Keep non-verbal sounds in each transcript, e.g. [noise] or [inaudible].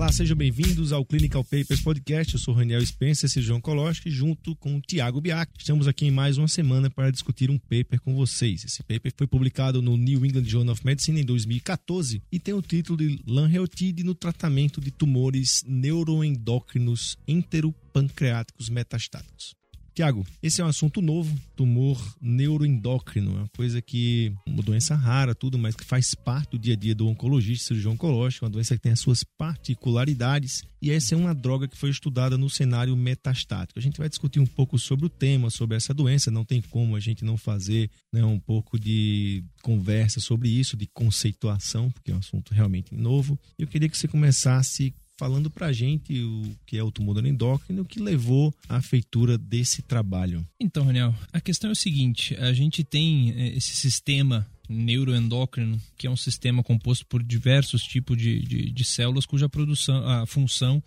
Olá, sejam bem-vindos ao Clinical Papers Podcast. Eu sou Raniel Spencer, cirurgião oncológico, e junto com o Tiago Biak. Estamos aqui em mais uma semana para discutir um paper com vocês. Esse paper foi publicado no New England Journal of Medicine em 2014 e tem o título de Lanreotide no tratamento de tumores neuroendócrinos enteropancreáticos metastáticos. Tiago, esse é um assunto novo, tumor neuroendócrino, é uma coisa que uma doença rara, tudo, mas que faz parte do dia a dia do oncologista, cirurgião oncológico, uma doença que tem as suas particularidades, e essa é uma droga que foi estudada no cenário metastático. A gente vai discutir um pouco sobre o tema, sobre essa doença, não tem como a gente não fazer né, um pouco de conversa sobre isso, de conceituação, porque é um assunto realmente novo. Eu queria que você começasse falando para a gente o que é o tumor endócrino, o que levou à feitura desse trabalho. Então, Raniel, a questão é o seguinte: a gente tem eh, esse sistema neuroendócrino, que é um sistema composto por diversos tipos de, de, de células cuja produção, a função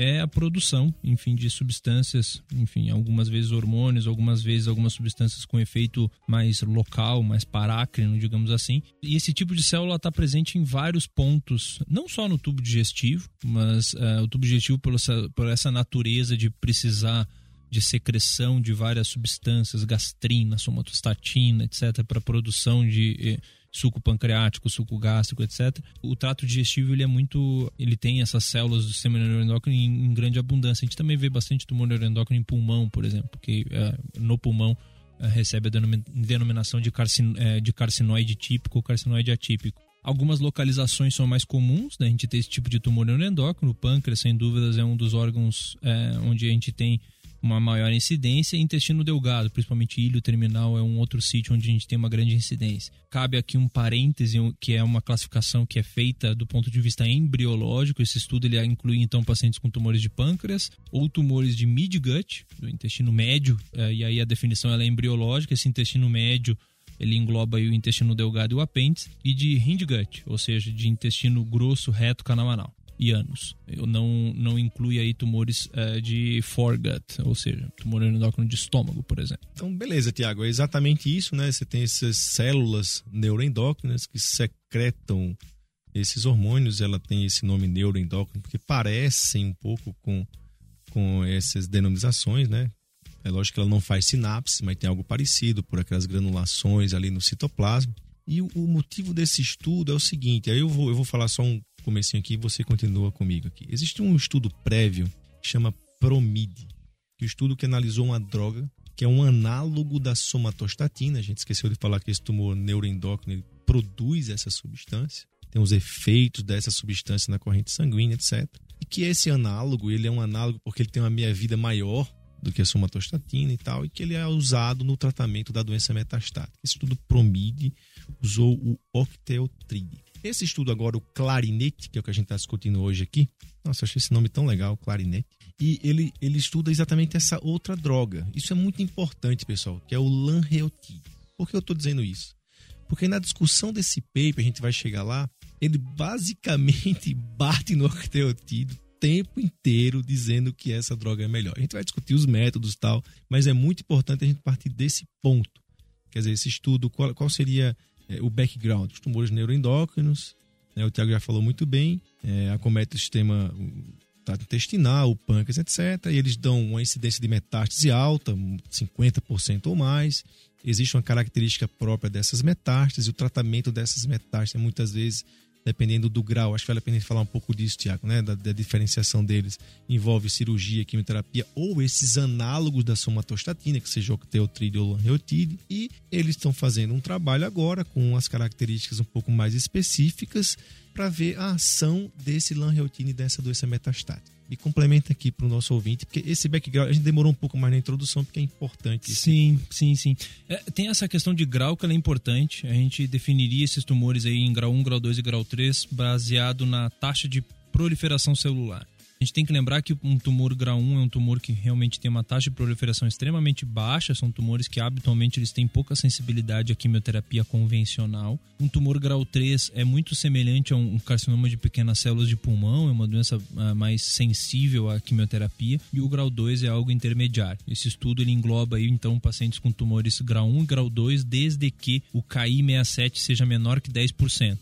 é a produção, enfim, de substâncias, enfim, algumas vezes hormônios, algumas vezes algumas substâncias com efeito mais local, mais parácrino, digamos assim. E esse tipo de célula está presente em vários pontos, não só no tubo digestivo, mas uh, o tubo digestivo por essa, por essa natureza de precisar de secreção de várias substâncias, gastrina, somatostatina, etc., para produção de eh, suco pancreático, suco gástrico, etc. O trato digestivo ele é muito, ele tem essas células do sistema neuroendócrino em, em grande abundância. A gente também vê bastante tumor neuroendócrino em pulmão, por exemplo, porque é, no pulmão é, recebe a denominação de, carcin, é, de carcinoide típico ou carcinoide atípico. Algumas localizações são mais comuns da né? gente ter esse tipo de tumor neuroendócrino. O pâncreas, sem dúvidas, é um dos órgãos é, onde a gente tem uma maior incidência. Intestino delgado, principalmente ilho terminal, é um outro sítio onde a gente tem uma grande incidência. Cabe aqui um parêntese, que é uma classificação que é feita do ponto de vista embriológico. Esse estudo ele inclui então pacientes com tumores de pâncreas ou tumores de midgut, do intestino médio, é, e aí a definição ela é embriológica. Esse intestino médio ele engloba o intestino delgado e o apêndice, e de hindgut, ou seja, de intestino grosso, reto, canal anal e anos. Eu não, não inclui aí tumores uh, de foregut, ou seja, tumor endócrino de estômago, por exemplo. Então, beleza, Tiago, é exatamente isso, né? Você tem essas células neuroendócrinas que secretam esses hormônios, ela tem esse nome neuroendócrino porque parecem um pouco com, com essas denominações, né? É lógico que ela não faz sinapse, mas tem algo parecido por aquelas granulações ali no citoplasma. E o, o motivo desse estudo é o seguinte, aí eu vou, eu vou falar só um comecinho aqui e você continua comigo aqui. Existe um estudo prévio que chama PROMID, que é um estudo que analisou uma droga que é um análogo da somatostatina. A gente esqueceu de falar que esse tumor neuroendócrino produz essa substância, tem os efeitos dessa substância na corrente sanguínea, etc. E que esse análogo, ele é um análogo porque ele tem uma meia-vida maior do que a somatostatina e tal, e que ele é usado no tratamento da doença metastática. Esse estudo PROMID usou o octeotride. Esse estudo agora, o clarinete, que é o que a gente está discutindo hoje aqui, nossa, achei esse nome tão legal, clarinete. E ele, ele estuda exatamente essa outra droga. Isso é muito importante, pessoal, que é o lanreotide. Por que eu estou dizendo isso? Porque na discussão desse paper, a gente vai chegar lá, ele basicamente [laughs] bate no octeotide o tempo inteiro dizendo que essa droga é melhor. A gente vai discutir os métodos e tal, mas é muito importante a gente partir desse ponto. Quer dizer, esse estudo, qual, qual seria é, o background, os tumores neuroendócrinos, né, o Tiago já falou muito bem, é, acomete o sistema trato intestinal, o pâncreas, etc. E eles dão uma incidência de metástase alta, 50% ou mais. Existe uma característica própria dessas metástases, o tratamento dessas metástases muitas vezes dependendo do grau, acho que vale a pena falar um pouco disso, Tiago, né? Da, da, diferenciação deles. Envolve cirurgia, quimioterapia ou esses análogos da somatostatina, que seja octeotride ou lanreotide. E eles estão fazendo um trabalho agora com as características um pouco mais específicas para ver a ação desse lanreotine dessa doença metastática e complementa aqui para o nosso ouvinte, porque esse background, a gente demorou um pouco mais na introdução, porque é importante. Sim, sim, sim. É, tem essa questão de grau que é importante. A gente definiria esses tumores aí em grau 1, grau 2 e grau 3, baseado na taxa de proliferação celular. A gente tem que lembrar que um tumor grau 1 é um tumor que realmente tem uma taxa de proliferação extremamente baixa, são tumores que habitualmente eles têm pouca sensibilidade à quimioterapia convencional. Um tumor grau 3 é muito semelhante a um carcinoma de pequenas células de pulmão, é uma doença uh, mais sensível à quimioterapia, e o grau 2 é algo intermediário. Esse estudo ele engloba aí, então pacientes com tumores grau 1 e grau 2 desde que o KI67 seja menor que 10%.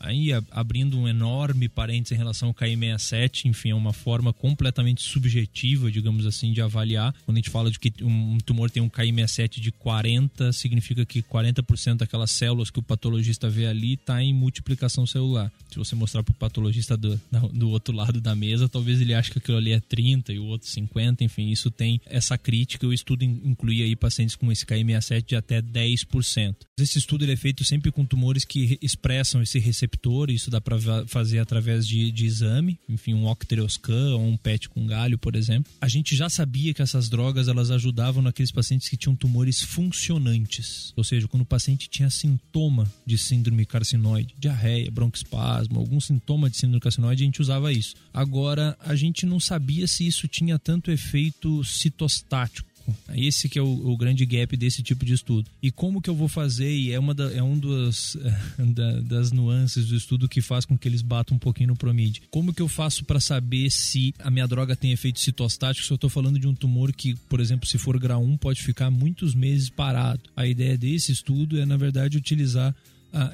Aí, abrindo um enorme parênteses em relação ao KI67, enfim, é uma forma completamente subjetiva, digamos assim, de avaliar. Quando a gente fala de que um tumor tem um KI67 de 40, significa que 40% daquelas células que o patologista vê ali está em multiplicação celular. Se você mostrar para o patologista [laughs] do, do outro lado da mesa, talvez ele ache que aquilo ali é 30 e o outro 50, enfim, isso tem essa crítica. O estudo inclui aí pacientes com esse KI67 de até 10%. Esse estudo é feito sempre com tumores que expressam esse receptor receptor, isso dá para fazer através de, de, exame, enfim, um octreoscan ou um PET com galho, por exemplo. A gente já sabia que essas drogas elas ajudavam naqueles pacientes que tinham tumores funcionantes, ou seja, quando o paciente tinha sintoma de síndrome carcinoide, diarreia, broncoespasmo, algum sintoma de síndrome carcinoide, a gente usava isso. Agora, a gente não sabia se isso tinha tanto efeito citostático esse que é o, o, grande gap desse tipo de estudo. E como que eu vou fazer? E é uma da, é um dos, [laughs] da, das nuances do estudo que faz com que eles batam um pouquinho no promid. Como que eu faço para saber se a minha droga tem efeito citostático? Se eu estou falando de um tumor que, por exemplo, se for grau 1, pode ficar muitos meses parado. A ideia desse estudo é, na verdade, utilizar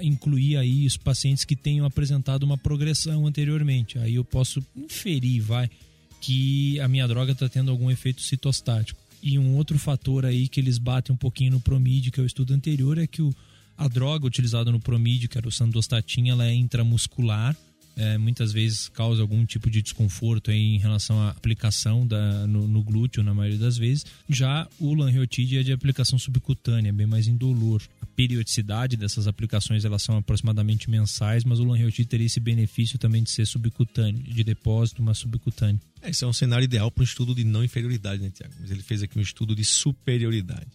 incluir aí os pacientes que tenham apresentado uma progressão anteriormente. Aí eu posso inferir, vai, que a minha droga está tendo algum efeito citostático. E um outro fator aí que eles batem um pouquinho no Promid, que é o estudo anterior, é que o, a droga utilizada no Promid, que era o Sandostatin, ela é intramuscular, é, muitas vezes causa algum tipo de desconforto em relação à aplicação da, no, no, glúteo, na maioria das vezes. Já o lanreotide é de aplicação subcutânea, bem mais indolor. A periodicidade dessas aplicações elas são aproximadamente mensais, mas o lanreotide teria esse benefício também de ser subcutâneo, de depósito, mas subcutâneo. É, esse é um cenário ideal para um estudo de não inferioridade, né, Tiago? Mas ele fez aqui um estudo de superioridade.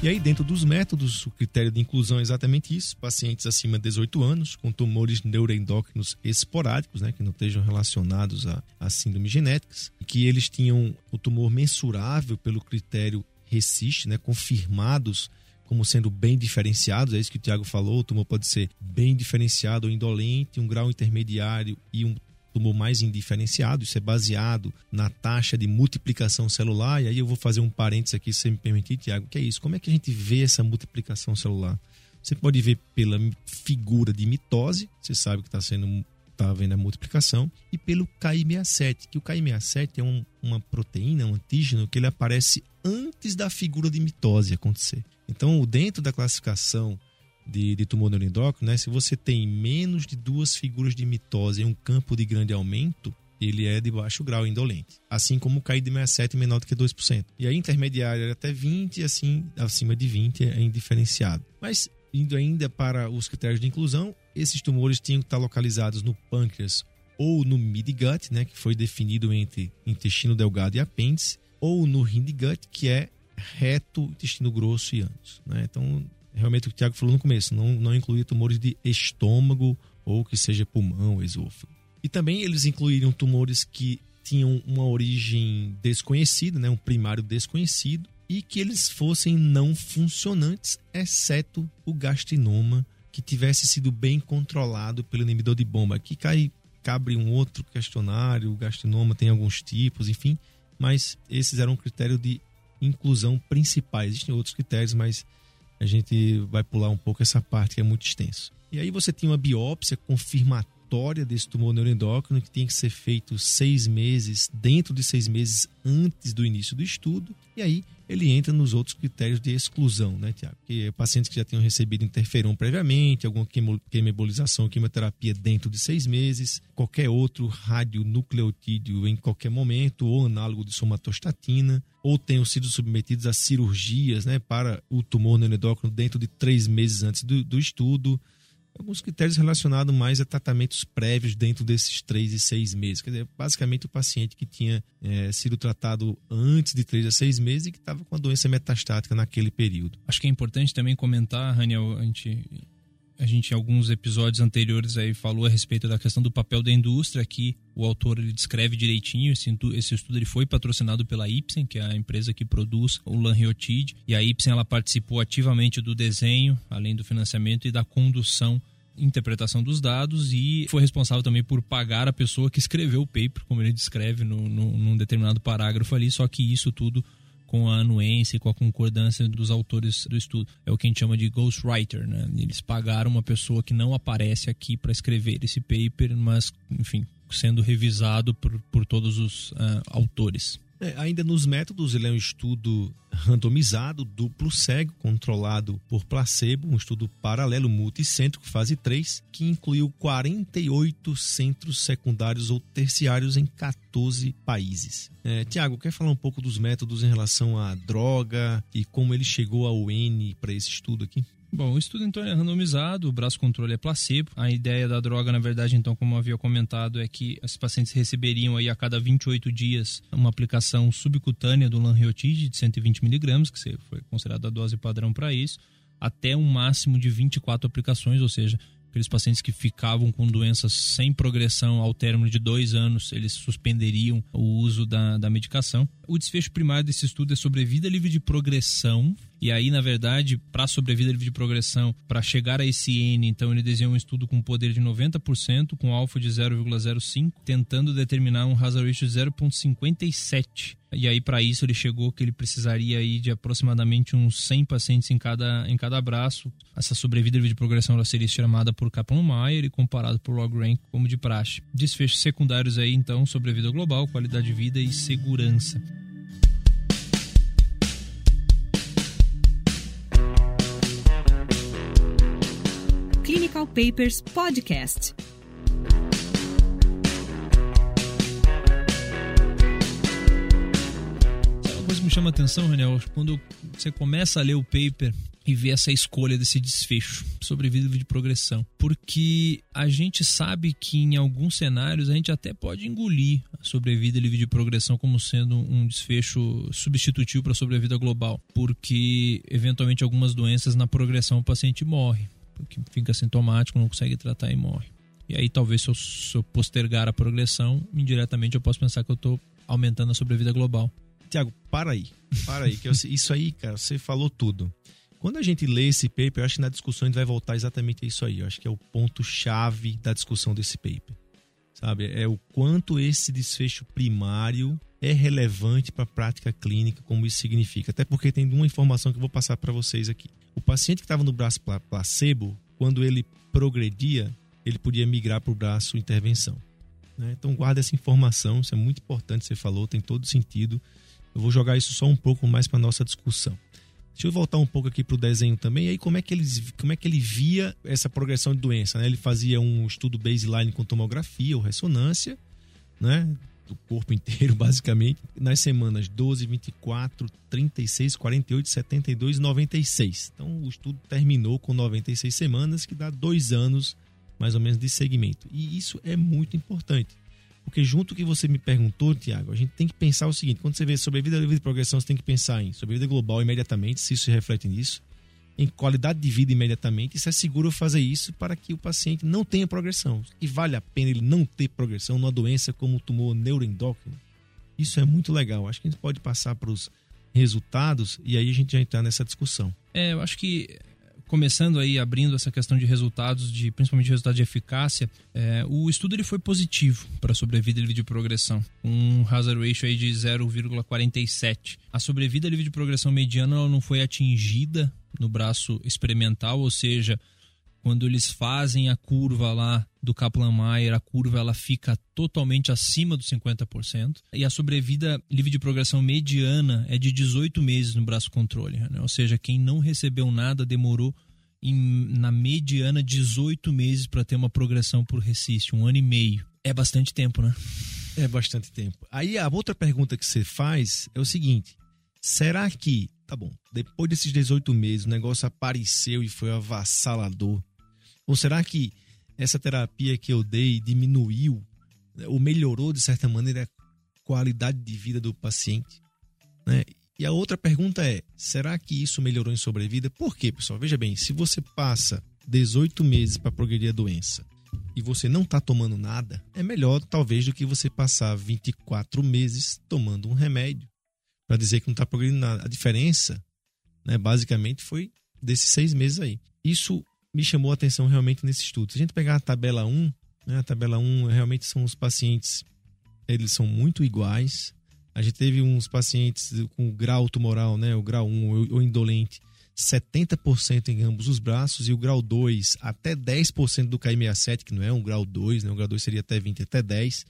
E aí, dentro dos métodos, o critério de inclusão é exatamente isso: pacientes acima de 18 anos, com tumores neuroendócrinos esporádicos, né, que não estejam relacionados a, a síndromes genéticas, que eles tinham o tumor mensurável pelo critério RECIST, né, confirmados como sendo bem diferenciados, é isso que o Tiago falou, o tumor pode ser bem diferenciado ou indolente, um grau intermediário e um tumor mais indiferenciado, isso é baseado na taxa de multiplicação celular. E aí eu vou fazer um parênteses aqui, se me permitir, Tiago, que é isso? Como é que a gente vê essa multiplicação celular? Você pode ver pela figura de mitose, você sabe que está sendo está vendo a multiplicação, e pelo KI67, que o KI67 é um, uma proteína, um antígeno, que ele aparece antes da figura de mitose acontecer. Então, dentro da classificação de, de tumor neuroendócrino, né? Se você tem menos de duas figuras de mitose em um campo de grande aumento, ele é de baixo grau indolente. Assim como o CAI de 67 menor do que 2%. E aí intermediário é até 20 e assim acima de 20 é indiferenciado. Mas indo ainda para os critérios de inclusão, esses tumores tinham que estar localizados no pâncreas ou no midgut, né, que foi definido entre intestino delgado e apêndice, ou no hindgut, que é reto, intestino grosso e ânus. Né? Então, realmente o que o Tiago falou no começo, não, não incluía tumores de estômago ou que seja pulmão, esôfago. E também eles incluíram tumores que tinham uma origem desconhecida, né, um primário desconhecido, e que eles fossem não funcionantes, exceto o gastrinoma, que tivesse sido bem controlado pelo inibidor de bomba. Aqui cai, cabe um outro questionário, o gastrinoma tem alguns tipos, enfim, mas esses eram critérios de inclusão principais. Existem outros critérios, mas a gente vai pular um pouco essa parte que é muito extenso. E aí você tem uma biópsia confirmatória desse tumor neuroendócrino que tem que ser feito seis meses, dentro de seis meses antes do início do estudo. E aí ele entra nos outros critérios de exclusão, né, Tiago? Que é pacientes que já tenham recebido interferon previamente, alguma quimembolização, quimioterapia dentro de seis meses, qualquer outro radionucleotídeo em qualquer momento, ou análogo de somatostatina, ou tenham sido submetidos a cirurgias né, para o tumor neuroendócrino dentro de três meses antes do, do estudo, alguns critérios relacionados mais a tratamentos prévios dentro desses três e seis meses. Quer dizer, basicamente o paciente que tinha é, sido tratado antes de três a seis meses e que estava com a doença metastática naquele período. Acho que é importante também comentar, Raniel, a gente a gente em alguns episódios anteriores aí falou a respeito da questão do papel da indústria aqui o autor ele descreve direitinho esse, esse estudo ele foi patrocinado pela Ipsen que é a empresa que produz o lanreotide e a Ipsen ela participou ativamente do desenho além do financiamento e da condução interpretação dos dados e foi responsável também por pagar a pessoa que escreveu o paper, como ele descreve no, no, num determinado parágrafo ali, só que isso tudo com a anuência e com a concordância dos autores do estudo. É o que a gente chama de ghostwriter, né? Eles pagaram uma pessoa que não aparece aqui para escrever esse paper, mas, enfim, sendo revisado por, por todos os uh, autores. É, ainda nos métodos, ele é um estudo randomizado, duplo cego, controlado por placebo, um estudo paralelo multicêntrico, fase 3, que incluiu 48 centros secundários ou terciários em 14 países. É, Tiago, quer falar um pouco dos métodos em relação à droga e como ele chegou ao N para esse estudo aqui? Bom, o estudo então é randomizado, o braço controle é placebo. A ideia da droga, na verdade, então, como havia comentado, é que esses pacientes receberiam aí a cada 28 dias uma aplicação subcutânea do lanreotide de 120 miligramas, que foi considerada a dose padrão para isso, até um máximo de 24 aplicações, ou seja, aqueles pacientes que ficavam com doenças sem progressão ao término de dois anos, eles suspenderiam o uso da, da medicação. O desfecho primário desse estudo é sobre vida livre de progressão e aí, na verdade, para sobrevida livre de progressão, para chegar a esse N, então ele desenhou um estudo com poder de 90%, com alfa de 0,05, tentando determinar um hazard ratio de 0,57. E aí, para isso, ele chegou que ele precisaria aí de aproximadamente uns 100 pacientes em cada, em cada braço. Essa sobrevida de progressão ela seria chamada por Kaplan-Meier e comparado por log rank como de praxe. Desfechos secundários aí, então, sobrevida global, qualidade de vida e segurança. Clinical Papers Podcast. Uma coisa que me chama a atenção, Raniel, quando você começa a ler o paper e ver essa escolha desse desfecho sobre vida de progressão. Porque a gente sabe que em alguns cenários a gente até pode engolir a sobrevida livre de progressão como sendo um desfecho substitutivo para a sobrevida global. Porque eventualmente algumas doenças na progressão o paciente morre que fica sintomático, não consegue tratar e morre. E aí, talvez, se eu, se eu postergar a progressão, indiretamente eu posso pensar que eu estou aumentando a sobrevida global. Tiago, para aí. Para aí. que eu, isso aí, cara, você falou tudo. Quando a gente lê esse paper, eu acho que na discussão a gente vai voltar exatamente a isso aí. Eu acho que é o ponto-chave da discussão desse paper. Sabe? É o quanto esse desfecho primário é relevante para a prática clínica, como isso significa. Até porque tem uma informação que eu vou passar para vocês aqui. O paciente que estava no braço placebo, quando ele progredia, ele podia migrar para o braço intervenção. Né? Então guarda essa informação, isso é muito importante, você falou, tem todo sentido. Eu vou jogar isso só um pouco mais para nossa discussão. Deixa eu voltar um pouco aqui para o desenho também. E aí, como é, que ele, como é que ele via essa progressão de doença? Né? Ele fazia um estudo baseline com tomografia ou ressonância, né? Do corpo inteiro, [laughs] basicamente, nas semanas 12, 24, 36, 48, 72 e 96. Então, o estudo terminou com 96 semanas, que dá dois anos, mais ou menos, de segmento. E isso é muito importante. Porque junto que você me perguntou, Tiago, a gente tem que pensar o seguinte, quando você vê sobrevida livre de progressão, você tem que pensar em sobrevida global imediatamente, se isso se reflete nisso, em qualidade de vida imediatamente e se é seguro fazer isso para que o paciente não tenha progressão. E vale a pena ele não ter progressão numa doença como o tumor neuroendócrino. Isso é muito legal. Acho que a gente pode passar para os resultados e aí a gente já entrar nessa discussão. É, eu acho que começando aí abrindo essa questão de resultados, de principalmente resultado de eficácia, é, o estudo ele foi positivo para a sobrevida livre de progressão, um hazard ratio aí de 0,47. A sobrevida livre de progressão mediana não foi atingida no braço experimental, ou seja, quando eles fazem a curva lá do Kaplan-Meier, a curva ela fica totalmente acima dos 50%. E a sobrevida livre de progressão mediana é de 18 meses no braço controle. Né? Ou seja, quem não recebeu nada demorou em, na mediana 18 meses para ter uma progressão por resiste, um ano e meio. É bastante tempo, né? É bastante tempo. Aí a outra pergunta que você faz é o seguinte: será que Tá bom. Depois desses 18 meses, o negócio apareceu e foi avassalador. Ou será que essa terapia que eu dei diminuiu ou melhorou de certa maneira a qualidade de vida do paciente? Né? E a outra pergunta é: será que isso melhorou em sobrevida? Por quê, pessoal? Veja bem, se você passa 18 meses para progredir a doença e você não está tomando nada, é melhor talvez do que você passar 24 meses tomando um remédio para dizer que não está progredindo nada. A diferença, né, basicamente, foi desses seis meses aí. Isso me chamou a atenção realmente nesse estudo. Se a gente pegar a tabela 1, né, a tabela 1 realmente são os pacientes, eles são muito iguais. A gente teve uns pacientes com grau tumoral, né, o grau 1 ou indolente, 70% em ambos os braços, e o grau 2 até 10% do KI67, que não é um grau 2, né, o grau 2 seria até 20, até 10%,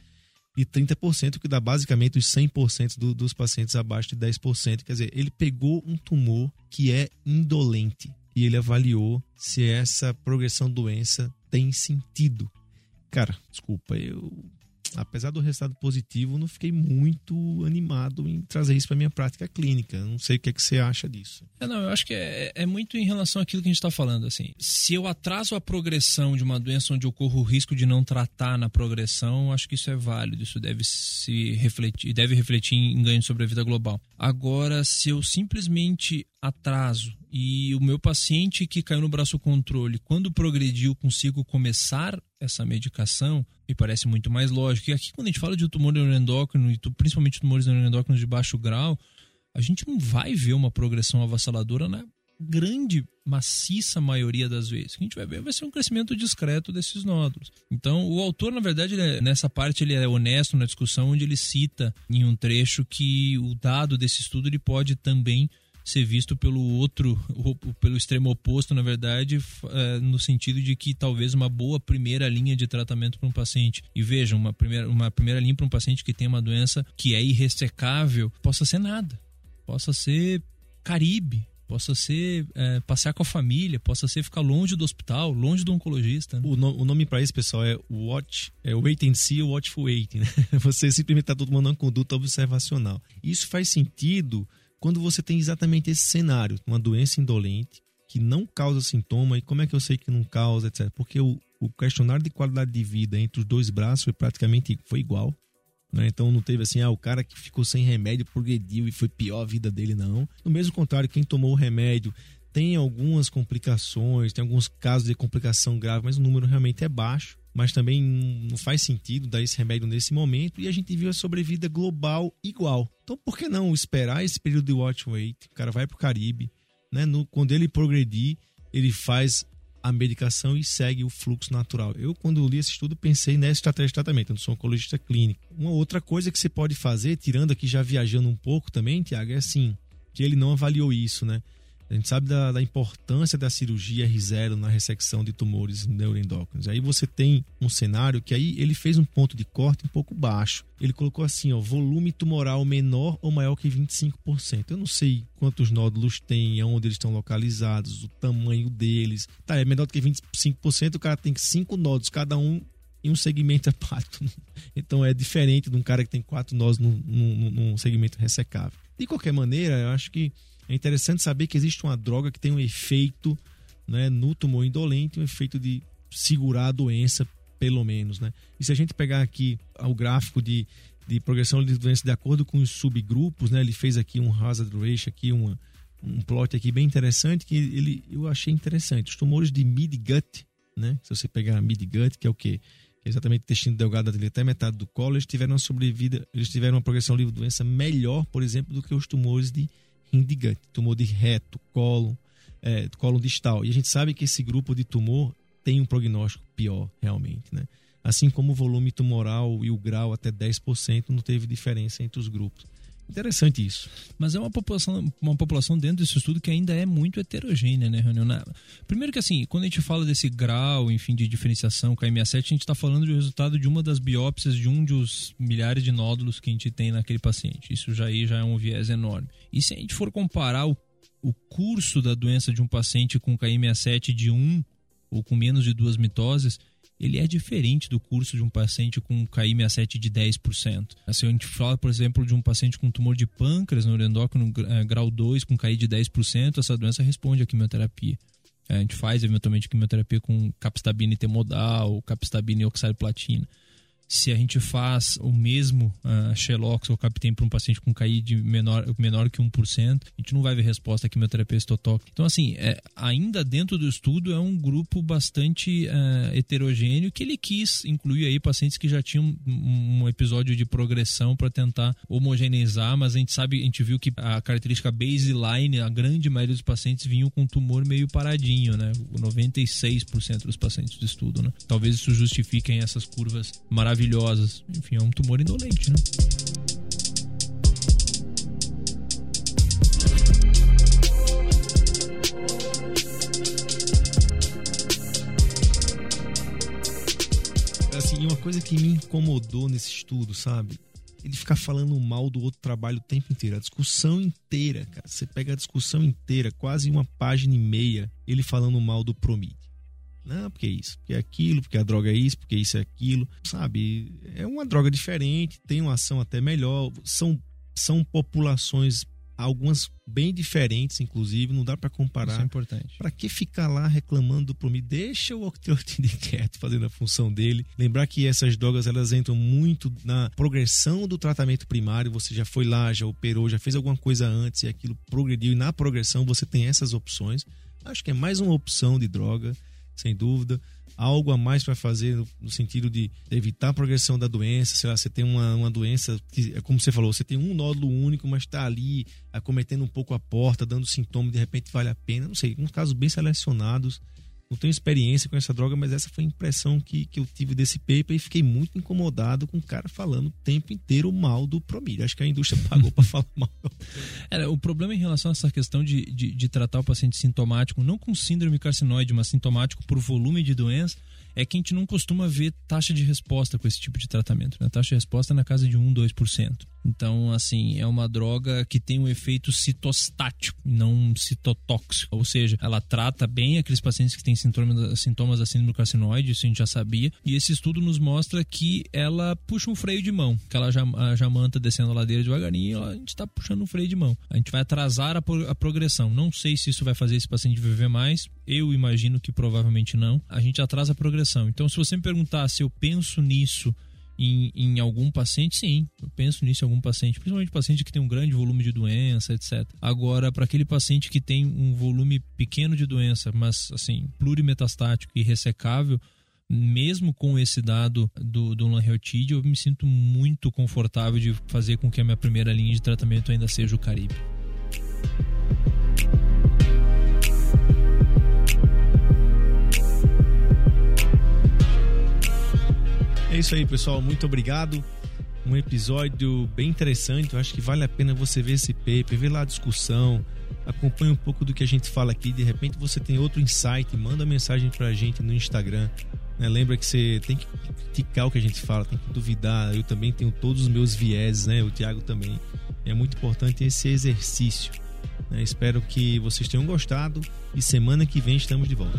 e 30%, que dá basicamente os 100% do, dos pacientes abaixo de 10%. Quer dizer, ele pegou um tumor que é indolente e ele avaliou se essa progressão doença tem sentido. Cara, desculpa, eu apesar do resultado positivo, não fiquei muito animado em trazer isso para minha prática clínica. Não sei o que, é que você acha disso. É, não, eu acho que é, é muito em relação àquilo que a gente está falando. Assim, se eu atraso a progressão de uma doença onde eu corro o risco de não tratar na progressão, acho que isso é válido. Isso deve se refletir, deve refletir em ganho sobre a vida global. Agora, se eu simplesmente atraso e o meu paciente que caiu no braço controle, quando progrediu, consigo começar essa medicação, me parece muito mais lógico. E aqui, quando a gente fala de tumor neuroendócrino, e principalmente tumores neuroendócrinos de baixo grau, a gente não vai ver uma progressão avassaladora na grande, maciça maioria das vezes. O que a gente vai ver vai ser um crescimento discreto desses nódulos. Então, o autor, na verdade, é, nessa parte, ele é honesto na discussão, onde ele cita em um trecho que o dado desse estudo ele pode também ser visto pelo outro, pelo extremo oposto, na verdade, é, no sentido de que talvez uma boa primeira linha de tratamento para um paciente. E vejam, uma primeira, uma primeira linha para um paciente que tem uma doença que é irressecável, possa ser nada. Possa ser Caribe, possa ser é, passear com a família, possa ser ficar longe do hospital, longe do oncologista. Né? O, no, o, nome para isso, pessoal, é watch, é wait and see, watchful waiting. Né? [laughs] Você simplesmente está tomando uma conduta observacional. Isso faz sentido quando você tem exatamente esse cenário, uma doença indolente que não causa sintoma, e como é que eu sei que não causa, etc. Porque o, o questionário de qualidade de vida entre os dois braços foi praticamente foi igual. Né? Então não teve assim, ah, o cara que ficou sem remédio progrediu e foi pior a vida dele, não. No mesmo contrário, quem tomou o remédio tem algumas complicações, tem alguns casos de complicação grave, mas o número realmente é baixo mas também não faz sentido dar esse remédio nesse momento e a gente viu a sobrevida global igual. Então, por que não esperar esse período de watch wait? O cara vai para o Caribe, né? No, quando ele progredir, ele faz a medicação e segue o fluxo natural. Eu, quando li esse estudo, pensei nessa estratégia de tratamento. Eu não sou oncologista clínico. Uma outra coisa que você pode fazer, tirando aqui já viajando um pouco também, Tiago, é assim, que ele não avaliou isso, né? A gente sabe da, da, importância da cirurgia R0 na ressecção de tumores neuroendócrinos. Aí você tem um cenário que aí ele fez um ponto de corte um pouco baixo. Ele colocou assim, ó, volume tumoral menor ou maior que 25%. Eu não sei quantos nódulos tem, onde eles estão localizados, o tamanho deles. Tá, é menor do que 25%, o cara tem cinco nódulos, cada um em um segmento [laughs] hepato. Então é diferente de um cara que tem quatro nódulos num, num, num segmento ressecável. De qualquer maneira, eu acho que é interessante saber que existe uma droga que tem um efeito né, no tumor indolente, um efeito de segurar a doença, pelo menos. Né? E se a gente pegar aqui o gráfico de, de progressão de doença de acordo com os subgrupos, né, ele fez aqui um hazard ratio, aqui uma, um plot aqui bem interessante que ele, eu achei interessante. Os tumores de mid-gut, né, se você pegar mid-gut, que é o quê? Que é exatamente o intestino delgado até metade do colo, eles tiveram uma sobrevida, eles tiveram uma progressão livre de doença melhor, por exemplo, do que os tumores de indigante, tumor de reto, colo, é, colo distal. E a gente sabe que esse grupo de tumor tem um prognóstico pior, realmente, né? Assim como o volume tumoral e o grau até 10% não teve diferença entre os grupos. Interessante isso. Mas é uma população, uma população dentro desse estudo que ainda é muito heterogênea, né, Reunião? Primeiro que assim, quando a gente fala desse grau, enfim, de diferenciação com a MA7, a gente está falando do resultado de uma das biópsias de um dos milhares de nódulos que a gente tem naquele paciente. Isso já aí já é um viés enorme. E se a gente for comparar o, o curso da doença de um paciente com KM67 de 1 ou com menos de duas mitoses, ele é diferente do curso de um paciente com KI67 de 10%. Assim, a gente fala, por exemplo, de um paciente com tumor de pâncreas no endócrino é, grau 2 com KI de 10%, essa doença responde à quimioterapia. A gente faz eventualmente quimioterapia com capstabina intermodal, capstabina e oxário platina se a gente faz o mesmo uh, Xelox ou Captem para um paciente com KI de menor, menor que 1%, a gente não vai ver resposta à quimioterapia estotoc. Então, assim, é, ainda dentro do estudo é um grupo bastante uh, heterogêneo que ele quis incluir aí pacientes que já tinham um episódio de progressão para tentar homogeneizar, mas a gente sabe, a gente viu que a característica baseline, a grande maioria dos pacientes vinham com tumor meio paradinho, né? 96% dos pacientes do estudo, né? Talvez isso justifiquem essas curvas maravilhosas maravilhosas. Enfim, é um tumor indolente, né? Assim, uma coisa que me incomodou nesse estudo, sabe? Ele ficar falando mal do outro trabalho o tempo inteiro. A discussão inteira, cara. Você pega a discussão inteira, quase uma página e meia, ele falando mal do Promid. Não, porque é isso, porque é aquilo, porque a droga é isso, porque isso é aquilo. Sabe? É uma droga diferente, tem uma ação até melhor. São, são populações, algumas bem diferentes, inclusive, não dá para comparar. Isso é importante. Para que ficar lá reclamando do Promi? Deixa o octreotide quieto, fazendo a função dele. Lembrar que essas drogas elas entram muito na progressão do tratamento primário. Você já foi lá, já operou, já fez alguma coisa antes e aquilo progrediu. E na progressão você tem essas opções. Acho que é mais uma opção de droga sem dúvida. Algo a mais para fazer no, sentido de evitar a progressão da doença. Sei lá, você tem uma, uma doença que, é como você falou, você tem um nódulo único, mas está ali acometendo um pouco a porta, dando sintoma, de repente vale a pena. Não sei, uns casos bem selecionados não tenho experiência com essa droga, mas essa foi a impressão que, que eu tive desse paper e fiquei muito incomodado com o cara falando o tempo inteiro mal do Promir. Acho que a indústria [laughs] pagou para falar mal. É, o problema em relação a essa questão de, de, de, tratar o paciente sintomático, não com síndrome carcinoide, mas sintomático por volume de doença, é que a gente não costuma ver taxa de resposta com esse tipo de tratamento. Né? A taxa de resposta é na casa de 1, 2%. Então, assim, é uma droga que tem um efeito citostático, não citotóxico. Ou seja, ela trata bem aqueles pacientes que têm sintomas, da síndrome carcinoide, isso a gente já sabia. E esse estudo nos mostra que ela puxa um freio de mão, que ela já, a jamanta descendo a ladeira devagarinho, a gente está puxando um freio de mão. A gente vai atrasar a, a progressão. Não sei se isso vai fazer esse paciente viver mais, eu imagino que provavelmente não. A gente atrasa a progressão. Então, se você me perguntar se eu penso nisso em, em, algum paciente, sim, eu penso nisso em algum paciente, principalmente paciente que tem um grande volume de doença, etc. Agora, para aquele paciente que tem um volume pequeno de doença, mas assim, plurimetastático e ressecável, mesmo com esse dado do, do Lanreotide, eu me sinto muito confortável de fazer com que a minha primeira linha de tratamento ainda seja o Caribe. É isso aí, pessoal. Muito obrigado. Um episódio bem interessante. Eu acho que vale a pena você ver esse paper, ver lá a discussão, acompanhe um pouco do que a gente fala aqui. De repente você tem outro insight, manda mensagem pra gente no Instagram. Né? Lembra que você tem que criticar o que a gente fala, tem que duvidar. Eu também tenho todos os meus vieses, né? O Thiago também. É muito importante esse exercício. Né? Espero que vocês tenham gostado e semana que vem estamos de volta.